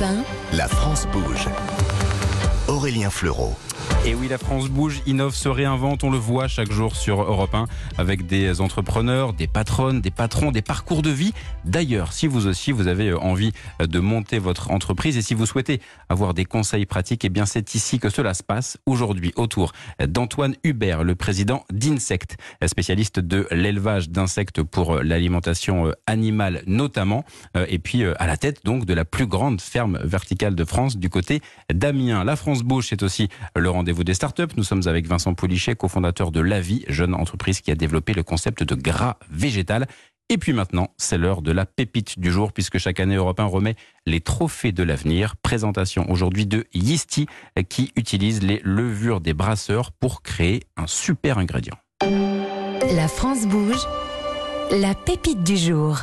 Europe 1. La France bouge. Aurélien Fleureau. Et oui, la France bouge, innove, se réinvente. On le voit chaque jour sur Europe 1 avec des entrepreneurs, des patronnes, des patrons, des parcours de vie. D'ailleurs, si vous aussi vous avez envie de monter votre entreprise et si vous souhaitez avoir des conseils pratiques, eh bien c'est ici que cela se passe aujourd'hui autour d'Antoine Hubert, le président d'Insect, spécialiste de l'élevage d'insectes pour l'alimentation animale notamment, et puis à la tête donc de la plus grande ferme verticale de France du côté d'Amiens. La France bouge, c'est aussi le rendez-vous des startups. Nous sommes avec Vincent Poulichet, cofondateur de Lavi, jeune entreprise qui a développé le concept de gras végétal. Et puis maintenant, c'est l'heure de la pépite du jour, puisque chaque année, Europe 1 remet les trophées de l'avenir. Présentation aujourd'hui de Yeasty, qui utilise les levures des brasseurs pour créer un super ingrédient. La France bouge. La pépite du jour.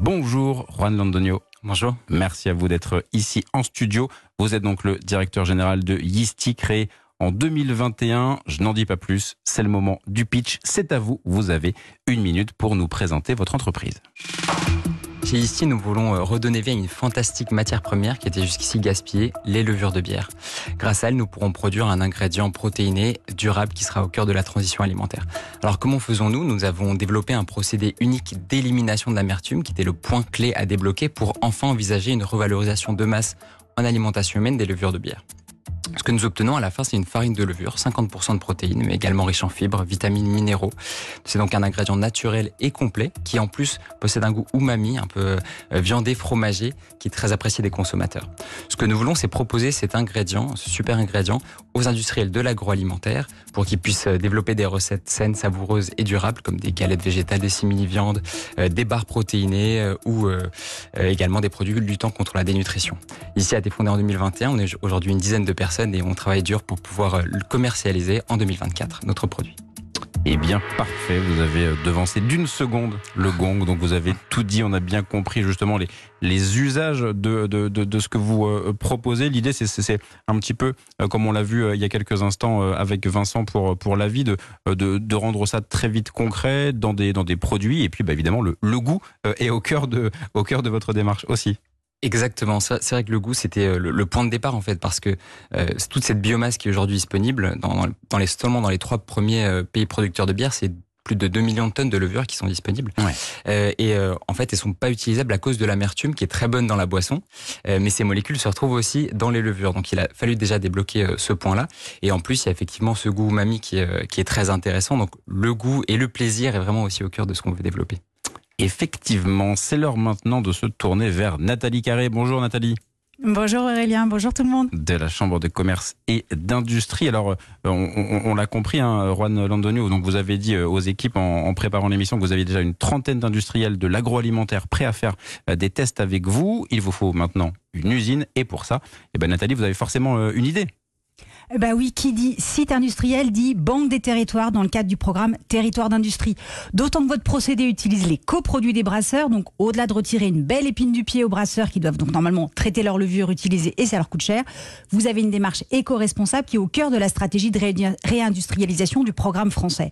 Bonjour, Juan Landonio. Bonjour. Merci à vous d'être ici en studio. Vous êtes donc le directeur général de Yeasty, créé en 2021. Je n'en dis pas plus, c'est le moment du pitch. C'est à vous, vous avez une minute pour nous présenter votre entreprise. Chez Yeasty, nous voulons euh, redonner vie à une fantastique matière première qui était jusqu'ici gaspillée, les levures de bière. Grâce à elle, nous pourrons produire un ingrédient protéiné, durable, qui sera au cœur de la transition alimentaire. Alors comment faisons-nous? Nous avons développé un procédé unique d'élimination de l'amertume qui était le point clé à débloquer pour enfin envisager une revalorisation de masse en alimentation humaine des levures de bière. Ce que nous obtenons à la fin, c'est une farine de levure, 50% de protéines, mais également riche en fibres, vitamines, minéraux. C'est donc un ingrédient naturel et complet qui en plus possède un goût umami, un peu euh, viandé, fromagé, qui est très apprécié des consommateurs. Ce que nous voulons, c'est proposer cet ingrédient, ce super ingrédient, aux industriels de l'agroalimentaire pour qu'ils puissent euh, développer des recettes saines, savoureuses et durables, comme des galettes végétales, des simili-viandes, euh, des barres protéinées ou également des produits luttant contre la dénutrition. Ici, a été fondé en 2021, on est aujourd'hui une dizaine de personnes et on travaille dur pour pouvoir euh, le commercialiser en 2024, notre produit. Eh bien, parfait. Vous avez euh, devancé d'une seconde le gong. Donc, vous avez tout dit. On a bien compris justement les, usages de, ce que vous euh, proposez. L'idée, c'est un petit peu, comme on l'a vu il y a quelques instants avec Vincent pour, pour la vie, de, rendre ça très vite concret dans des, produits. Et puis, bah, évidemment, le, goût est au cœur de votre démarche aussi. Exactement, c'est vrai que le goût c'était euh, le, point de départ en fait parce que euh, toute cette biomasse qui est aujourd'hui disponible dans, dans, les seulement dans les trois premiers euh, pays producteurs de bière, c'est plus de 2 millions de tonnes de levure qui sont disponibles. et en fait, elles sont pas utilisables à cause de l'amertume qui est très bonne dans la boisson, mais ces molécules se retrouvent aussi dans les levures. Donc il a fallu déjà débloquer ce point-là. Et en plus, il y a effectivement ce goût umami qui qui est très intéressant. Donc le goût et le plaisir est vraiment aussi au cœur de ce qu'on veut développer. Effectivement, c'est l'heure maintenant de se tourner vers Nathalie Carré. Bonjour Nathalie. Bonjour Aurélien, bonjour tout le monde. De la Chambre de commerce et d'industrie. Alors, euh, on, l'a compris, hein, Juan Landonio, donc vous avez dit euh, aux équipes en, préparant l'émission que vous aviez déjà une trentaine d'industriels de l'agroalimentaire prêts à faire euh, des tests avec vous. Il vous faut maintenant une usine et pour ça, eh ben Nathalie, vous avez forcément une idée. Bah oui, qui dit site industriel dit banque des territoires dans le cadre du programme Territoire d'industrie. D'autant que votre procédé utilise les coproduits des brasseurs, donc au-delà de retirer une belle épine du pied aux brasseurs qui doivent donc normalement traiter leur levure utilisée et ça leur coûte cher, vous avez une démarche éco-responsable qui est au cœur de la stratégie de réindustrialisation du programme français.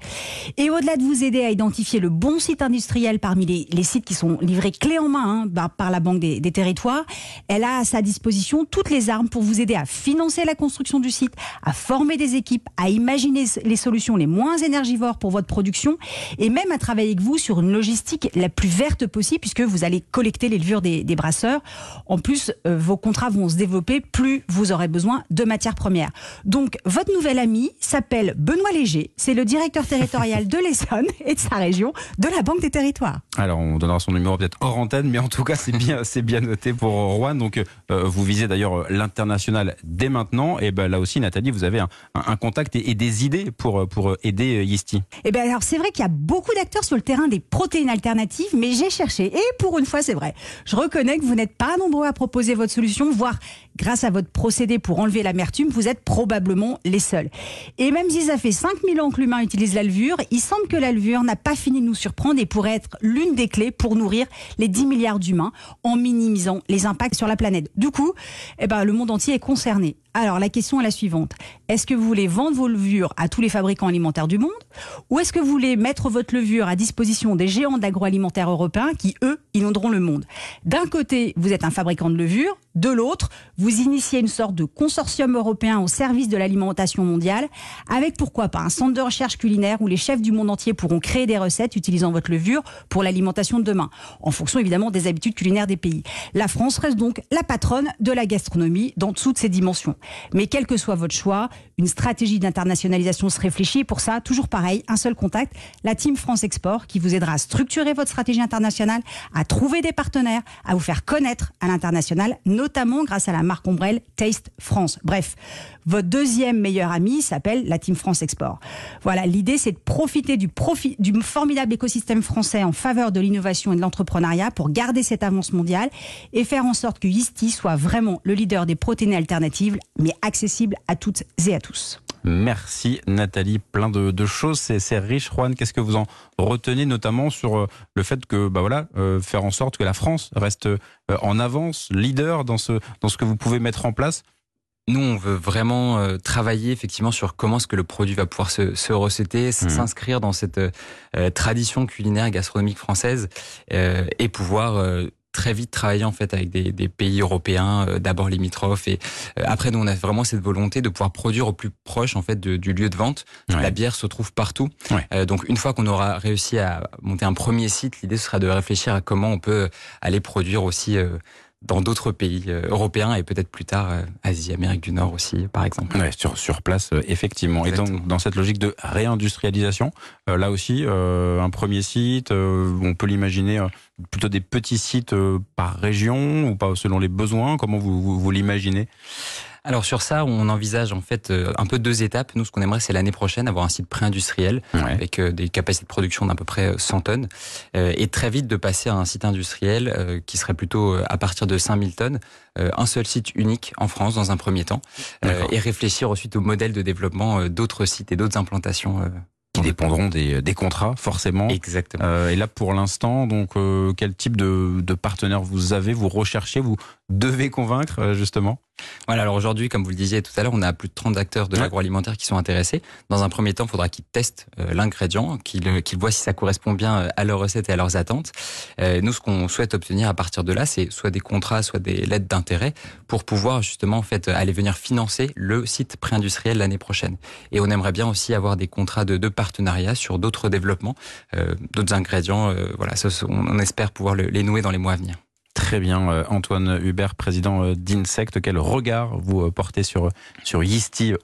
Et au-delà de vous aider à identifier le bon site industriel parmi les, sites qui sont livrés clé en main hein, par la banque des, des territoires, elle a à sa disposition toutes les armes pour vous aider à financer la construction du site, à former des équipes, à imaginer les solutions les moins énergivores pour votre production et même à travailler avec vous sur une logistique la plus verte possible puisque vous allez collecter les levures des, brasseurs. En plus, euh, vos contrats vont se développer plus vous aurez besoin de matières premières. Donc, votre nouvel ami s'appelle Benoît Léger. C'est le directeur territorial de l'Essonne et de sa région de la Banque des Territoires. Alors, on donnera son numéro peut-être hors antenne, mais en tout cas, c'est bien, bien noté pour Rouen. Donc, euh, vous visez d'ailleurs l'international dès maintenant. Et ben là aussi, Nathalie, vous avez un, contact et, des idées pour, aider euh, Yeasty. Eh bien, alors c'est vrai qu'il y a beaucoup d'acteurs sur le terrain des protéines alternatives, mais j'ai cherché et pour une fois, c'est vrai. Je reconnais que vous n'êtes pas nombreux à proposer votre solution, voire grâce à votre procédé pour enlever l'amertume, vous êtes probablement les seuls. Et même si ça fait 5000 ans que l'humain utilise la levure, il semble que la levure n'a pas fini de nous surprendre et pourrait être l'une des clés pour nourrir les 10 milliards d'humains en minimisant les impacts sur la planète. Du coup, eh ben, le monde entier est concerné. Alors la question est la suivante. Est-ce que vous voulez vendre vos levures à tous les fabricants alimentaires du monde ou est-ce que vous voulez mettre votre levure à disposition des géants de l'agroalimentaire européen qui, eux, inonderont le monde? D'un côté, vous êtes un fabricant de levure, de l'autre, vous initiez une sorte de consortium européen au service de l'alimentation mondiale avec pourquoi pas un centre de recherche culinaire où les chefs du monde entier pourront créer des recettes utilisant votre levure pour l'alimentation de demain, en fonction évidemment des habitudes culinaires des pays. La France reste donc la patronne de la gastronomie dans toutes ses dimensions. Mais quel que soit votre choix, une stratégie d'internationalisation se réfléchit. pour ça, toujours pareil, un seul contact, la Team France Export, qui vous aidera à structurer votre stratégie internationale, à trouver des partenaires, à vous faire connaître à l'international, notamment grâce à la marque ombrelle Taste France. Bref, votre deuxième meilleur ami s'appelle la Team France Export. Voilà, l'idée c'est de profiter du, du formidable écosystème français en faveur de l'innovation et de l'entrepreneuriat pour garder cette avance mondiale et faire en sorte que Yeasty soit vraiment le leader des protéines alternatives, mais accessible à toutes et à tous. Merci Nathalie, plein de, choses, c'est riche. Juan, qu'est-ce que vous en retenez notamment sur euh, le fait que, bah voilà, euh, faire en sorte que la France reste euh, en avance, leader dans ce, dans ce que vous pouvez mettre en place? Nous, on veut vraiment travailler effectivement sur comment est-ce que le produit va pouvoir se, se recéter, mmh. s'inscrire dans cette tradition culinaire gastronomique française et pouvoir très vite travailler en fait avec des, des pays européens, euh, d'abord limitrophes et euh, après nous on a vraiment cette volonté de pouvoir produire au plus proche en fait du lieu de vente. La bière se trouve partout. Euh, donc une fois qu'on aura réussi à monter un premier site, l'idée sera de réfléchir à comment on peut aller produire aussi dans d'autres pays euh, européens et peut-être plus tard euh, Asie, Amérique du Nord aussi, par exemple. Ouais, sur, sur place, euh, effectivement. Et donc, dans cette logique de réindustrialisation, là aussi, un premier site, on peut l'imaginer plutôt des petits sites par région ou pas selon les besoins? Comment vous, vous l'imaginez? Alors sur ça, on envisage en fait euh, un peu deux étapes. Nous, ce qu'on aimerait, c'est l'année prochaine avoir un site pré-industriel avec euh, des capacités de production d'à peu près 100 euh, tonnes et très vite de passer à un site industriel qui serait plutôt à partir de 5000 tonnes, un seul site unique en France dans un premier temps et réfléchir ensuite au modèle de développement d'autres sites et d'autres implantations qui dépendront des, des, contrats forcément. Exactement. et là pour l'instant, donc quel type de, de partenaire vous avez, vous recherchez, vous devez convaincre justement? Voilà, alors aujourd'hui, comme vous le disiez tout à l'heure, on a plus de 30 acteurs de l'agroalimentaire qui sont intéressés. Dans un premier temps, il faudra qu'ils testent euh, l'ingrédient, qu'ils qu'ils voient si ça correspond bien euh, à leurs recettes et à leurs attentes. Euh, nous, ce qu'on souhaite obtenir à partir de là, c'est soit des contrats, soit des lettres d'intérêt pour pouvoir justement en fait aller venir financer le site pré-industriel l'année prochaine. Et on aimerait bien aussi avoir des contrats de, de partenariat sur d'autres développements, d'autres ingrédients. voilà, on, espère pouvoir les nouer dans les mois à venir. Très bien, euh, Antoine Hubert, président euh, d'Insect. Quel regard vous euh, portez sur, sur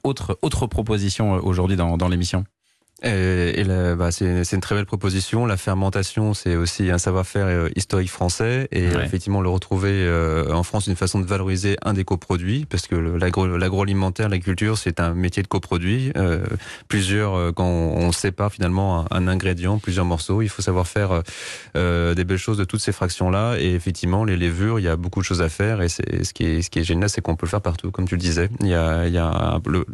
Autre, autre proposition aujourd'hui dans l'émission? Et, bah, c'est une très belle proposition. La fermentation, c'est aussi un savoir-faire euh, historique français et effectivement le retrouver euh, en France, une façon de valoriser un des coproduits, parce que l'agroalimentaire, l'agriculture, c'est un métier de coproduit. Euh, plusieurs, quand on, sépare finalement un, ingrédient, plusieurs morceaux, il faut savoir faire des belles choses de toutes ces fractions-là. Et effectivement, les levures, il y a beaucoup de choses à faire. Et ce qui est ce qui est génial, c'est qu'on peut le faire partout, comme tu le disais. Il y a, il y a le,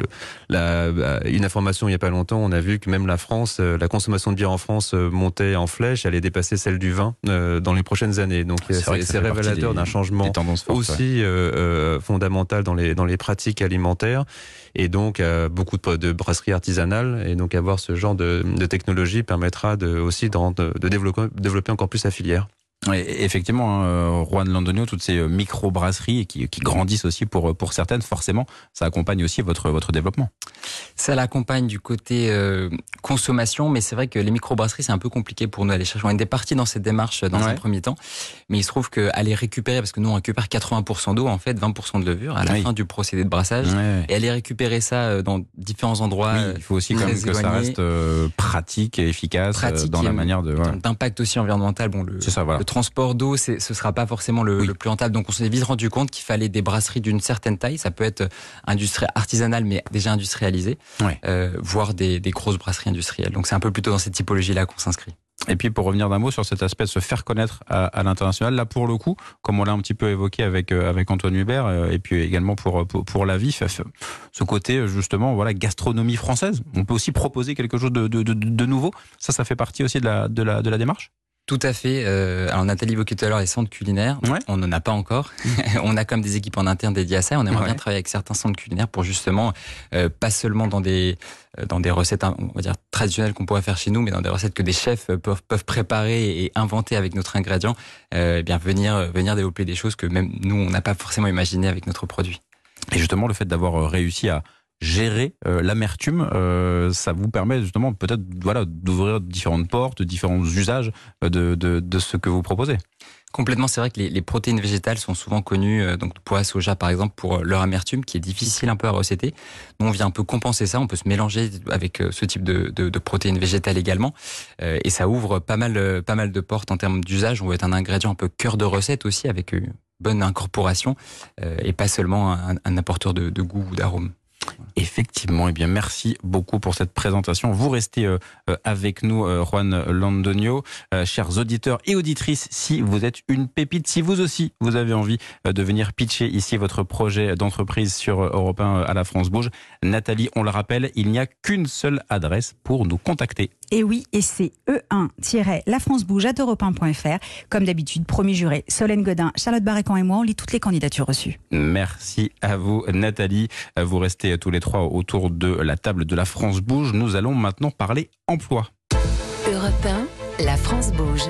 la, bah, une information il y a pas longtemps, on a vu que même la France, euh, la consommation de bière en France euh, montait en flèche, elle allait dépasser celle du vin euh, dans les prochaines années. Donc c'est révélateur d'un changement aussi fondamental dans les dans les pratiques alimentaires et donc beaucoup de, brasseries artisanales. Et donc avoir ce genre de, technologie permettra de, aussi de développer encore plus la filière effectivement, hein, euh, Juan Landonio, toutes ces euh, micro-brasseries qui, qui grandissent aussi pour, pour certaines, forcément, ça accompagne aussi votre, votre développement. Ça l'accompagne du côté euh, consommation, mais c'est vrai que les micro-brasseries, c'est un peu compliqué pour nous aller chercher. On est partis dans cette démarche dans un premier temps, mais il se trouve qu'aller récupérer, parce que nous on récupère 80% d'eau, en fait, 20% de levure à la fin du procédé de brassage, et aller récupérer ça dans différents endroits. il faut aussi quand même que ça reste pratique et efficace dans la manière de. D'impact aussi environnemental. Bon, le, ça, voilà transport d'eau, ce sera pas forcément le, le plus rentable. Donc on s'est vite rendu compte qu'il fallait des brasseries d'une certaine taille. Ça peut être industrie artisanale, mais déjà industrialisée, euh, voire des, des grosses brasseries industrielles. Donc c'est un peu plutôt dans cette typologie-là qu'on s'inscrit. Et puis pour revenir d'un mot sur cet aspect de se faire connaître à, l'international, là pour le coup, comme on l'a un petit peu évoqué avec euh, avec Antoine Hubert, euh, et puis également pour pour, la vie, ce côté justement voilà gastronomie française. On peut aussi proposer quelque chose de, de, de, nouveau. Ça, ça fait partie aussi de la de la de la démarche? Tout à fait. Euh, alors Nathalie évoquait tout à l'heure les centres culinaires. On n'en a pas encore. on a comme des équipes en interne dédiées à ça. On aimerait bien travailler avec certains centres culinaires pour justement euh, pas seulement dans des euh, dans des recettes on va dire traditionnelles qu'on pourrait faire chez nous, mais dans des recettes que des chefs peuvent peuvent préparer et inventer avec notre ingrédient. Eh bien venir venir développer des choses que même nous on n'a pas forcément imaginé avec notre produit. Et justement le fait d'avoir réussi à gérer euh, l'amertume, euh, ça vous permet justement peut-être voilà d'ouvrir différentes portes, différents usages euh, de, de, de, ce que vous proposez. Complètement, c'est vrai que les, les, protéines végétales sont souvent connues, donc pois, soja par exemple, pour leur amertume qui est difficile un peu à recéter. Nous, on vient un peu compenser ça, on peut se mélanger avec ce type de, de, de protéines végétales également, et ça ouvre pas mal, pas mal de portes en termes d'usage. On va être un ingrédient un peu cœur de recette aussi, avec une bonne incorporation, et pas seulement un, un apporteur de, de goût ou d'arôme. Effectivement, et eh bien merci beaucoup pour cette présentation. Vous restez euh, euh, avec nous, euh, Juan Landonio, chers auditeurs et auditrices. Si vous êtes une pépite, si vous aussi vous avez envie de venir pitcher ici votre projet d'entreprise sur Europe 1 à la France Bouge, Nathalie, on le rappelle, il n'y a qu'une seule adresse pour nous contacter. Et oui, et c'est e1-lafrancebouge.europe1.fr. Comme d'habitude, premier juré, Solène Godin, Charlotte Barrécan et moi, on lit toutes les candidatures reçues. Merci à vous, Nathalie. Vous restez tous les trois autour de la table de la France Bouge. Nous allons maintenant parler emploi. Europe 1, la France Bouge.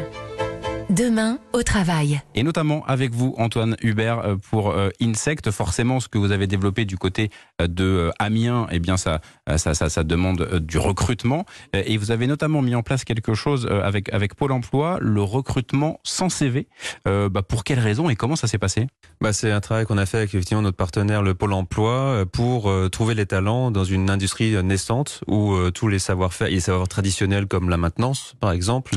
Demain au travail. Et notamment avec vous, Antoine Hubert, euh, pour euh, Insect. Forcément, ce que vous avez développé du côté euh, de Amiens, eh bien, ça, ça, ça, ça demande du recrutement. Et vous avez notamment mis en place quelque chose avec, avec Pôle emploi, le recrutement sans CV. Bah, pour quelles raisons et comment ça s'est passé? Bah, C'est un travail qu'on a fait avec effectivement notre partenaire, le Pôle emploi, pour trouver les talents dans une industrie naissante où tous les savoir-faire, les savoirs traditionnels comme la maintenance, par exemple,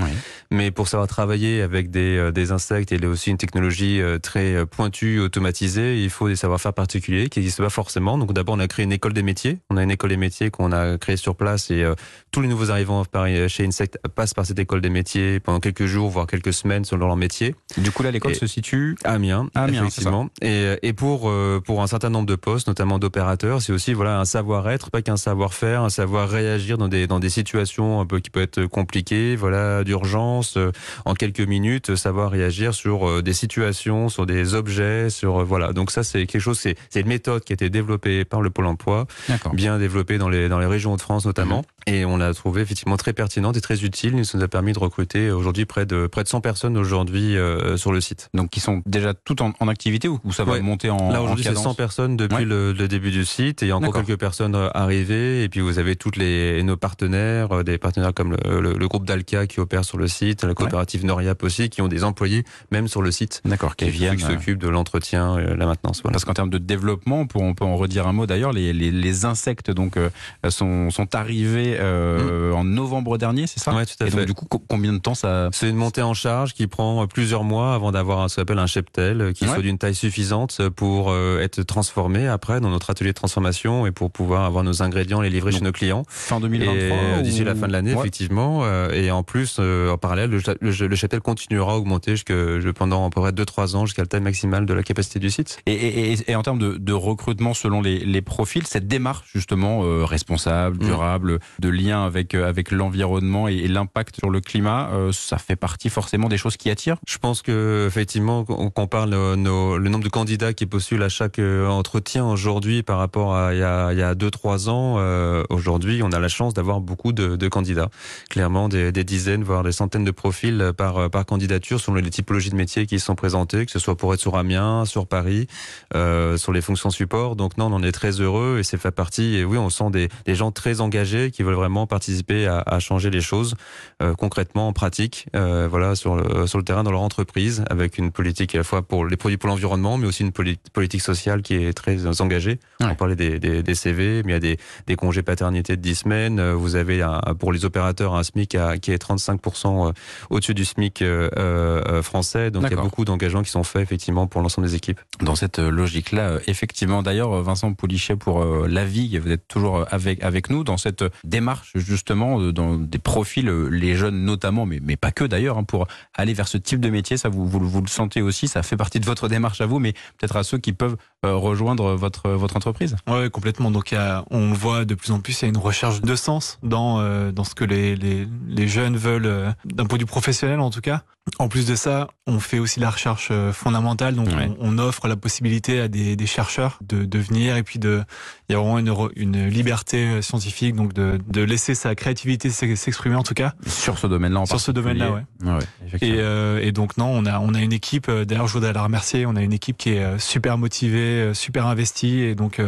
mais pour savoir travailler avec des, euh, des insectes et aussi une technologie euh, très euh, pointue, automatisée, il faut des savoir-faire particuliers qui n'existent pas forcément. Donc d'abord, on a créé une école des métiers. On a une école des métiers qu'on a créée sur place et tous les nouveaux arrivants chez Insect passent par cette école des métiers pendant quelques jours, voire quelques semaines selon leur métier. Du coup, là, l'école se situe à Amiens, Amiens effectivement. Et, et pour pour un certain nombre de postes, notamment d'opérateurs, c'est aussi voilà un savoir-être, pas qu'un savoir-faire, un savoir réagir dans des dans des situations un peu qui peuvent être compliquées, voilà d'urgence en quelques minutes savoir réagir sur euh, des situations, sur des objets, sur euh, voilà. Donc ça c'est quelque chose, c'est une méthode qui a été développée par le Pôle Emploi, bien développée dans les dans les régions de France notamment. Mhm. Et on l'a trouvé effectivement très pertinente et très utile. Il nous a permis de recruter aujourd'hui près de près de 100 personnes aujourd'hui euh, sur le site. Donc qui sont déjà toutes en, activité ou, ça va monter en Là aujourd'hui c'est 100 personnes depuis le, début du site et il y a encore quelques personnes arrivées. Et puis vous avez toutes les nos partenaires, des partenaires comme le, groupe Dalca qui opère sur le site, la coopérative Noriap aussi qui ont des employés même sur le site. D'accord, qui, viennent, qui s'occupent de l'entretien, et la maintenance. Parce qu'en termes de développement, on peut en redire un mot d'ailleurs, les, les, les, insectes donc euh, sont, sont arrivés euh, en novembre dernier, c'est ça? Oui, tout à et fait. Donc, du coup, combien de temps ça C'est une montée en charge qui prend plusieurs mois avant d'avoir ce qu'on appelle un cheptel qui soit d'une taille suffisante pour euh, être transformé après dans notre atelier de transformation et pour pouvoir avoir nos ingrédients les livrer chez nos clients. Fin 2023 D'ici la fin de l'année, effectivement. Et en plus, en parallèle, le, le, le cheptel continue continuera à augmenter jusque, pendant à peu près 2-3 ans jusqu'à la taille maximale de la capacité du site. Et, et, et en termes de, de, recrutement selon les, les, profils, cette démarche justement euh, responsable, mm. durable, de lien avec, euh, avec l'environnement et, l'impact sur le climat, euh, ça fait partie forcément des choses qui attirent Je pense que effectivement, qu'on parle le nombre de candidats qui postulent à chaque entretien aujourd'hui par rapport à il y a 2-3 ans, aujourd'hui on a la chance d'avoir beaucoup de, candidats. Clairement des, dizaines, voire des centaines de profils par, par candidat candidatures selon les typologies de métiers qui sont présentées, que ce soit pour être sur Amiens, sur Paris, euh, sur les fonctions support. Donc non, on en est très heureux et c'est fait partie. Et oui, on sent des, des, gens très engagés qui veulent vraiment participer à, à changer les choses euh, concrètement, en pratique, euh, voilà, sur le, sur le terrain dans leur entreprise, avec une politique à la fois pour les produits pour l'environnement, mais aussi une politique sociale qui est très engagée. On parlait des, des, des, CV, mais il y a des, des congés paternité de 10 semaines. Vous avez un, pour les opérateurs un SMIC à, qui est 35% euh, au-dessus du SMIC euh, euh, euh, français. Donc il y a beaucoup d'engagements qui sont faits effectivement pour l'ensemble des équipes. Dans cette euh, logique-là, effectivement. D'ailleurs, Vincent Poulichet pour la vie, vous êtes toujours avec avec nous dans cette démarche démarche justement dans des profils, les jeunes notamment, mais, pas que d'ailleurs, hein, pour aller vers ce type de métier Ça, vous, vous, le sentez aussi, ça fait partie de votre démarche à vous, mais peut-être à ceux qui peuvent rejoindre votre, entreprise Oui, complètement. Donc on voit de plus en plus, il y a une recherche de sens dans, ce que les, les, les jeunes veulent, d'un point de vue professionnel en tout cas. En plus de ça, on fait aussi la recherche euh, fondamentale, donc on, offre la possibilité à des, chercheurs de, de, venir et puis de, il y a vraiment une, une liberté euh, scientifique, donc de, de laisser sa créativité s'exprimer en tout cas. Sur ce domaine-là, en Sur ce domaine-là, ouais. ouais et, euh, et, donc non, on a on a une équipe. D'ailleurs, je voudrais la remercier. On a une équipe qui est super motivée, super investie, et donc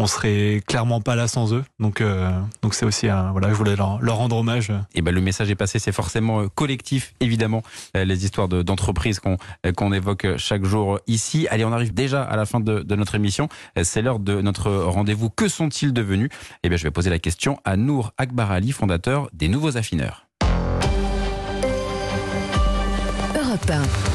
on serait clairement pas là sans eux. Donc donc c'est aussi un, voilà, je voulais leur, leur rendre hommage. Et ben le message est passé. C'est forcément collectif, évidemment. Euh, les histoires d'entreprises qu'on euh, qu'on évoque chaque jour ici. Allez, on arrive déjà à la fin de, de notre émission. Euh, c'est l'heure de notre rendez-vous. Que sont-ils devenus? Eh bien, je vais poser la question à Nour Akbar Ali, fondateur des Nouveaux Affineurs. Europe 1.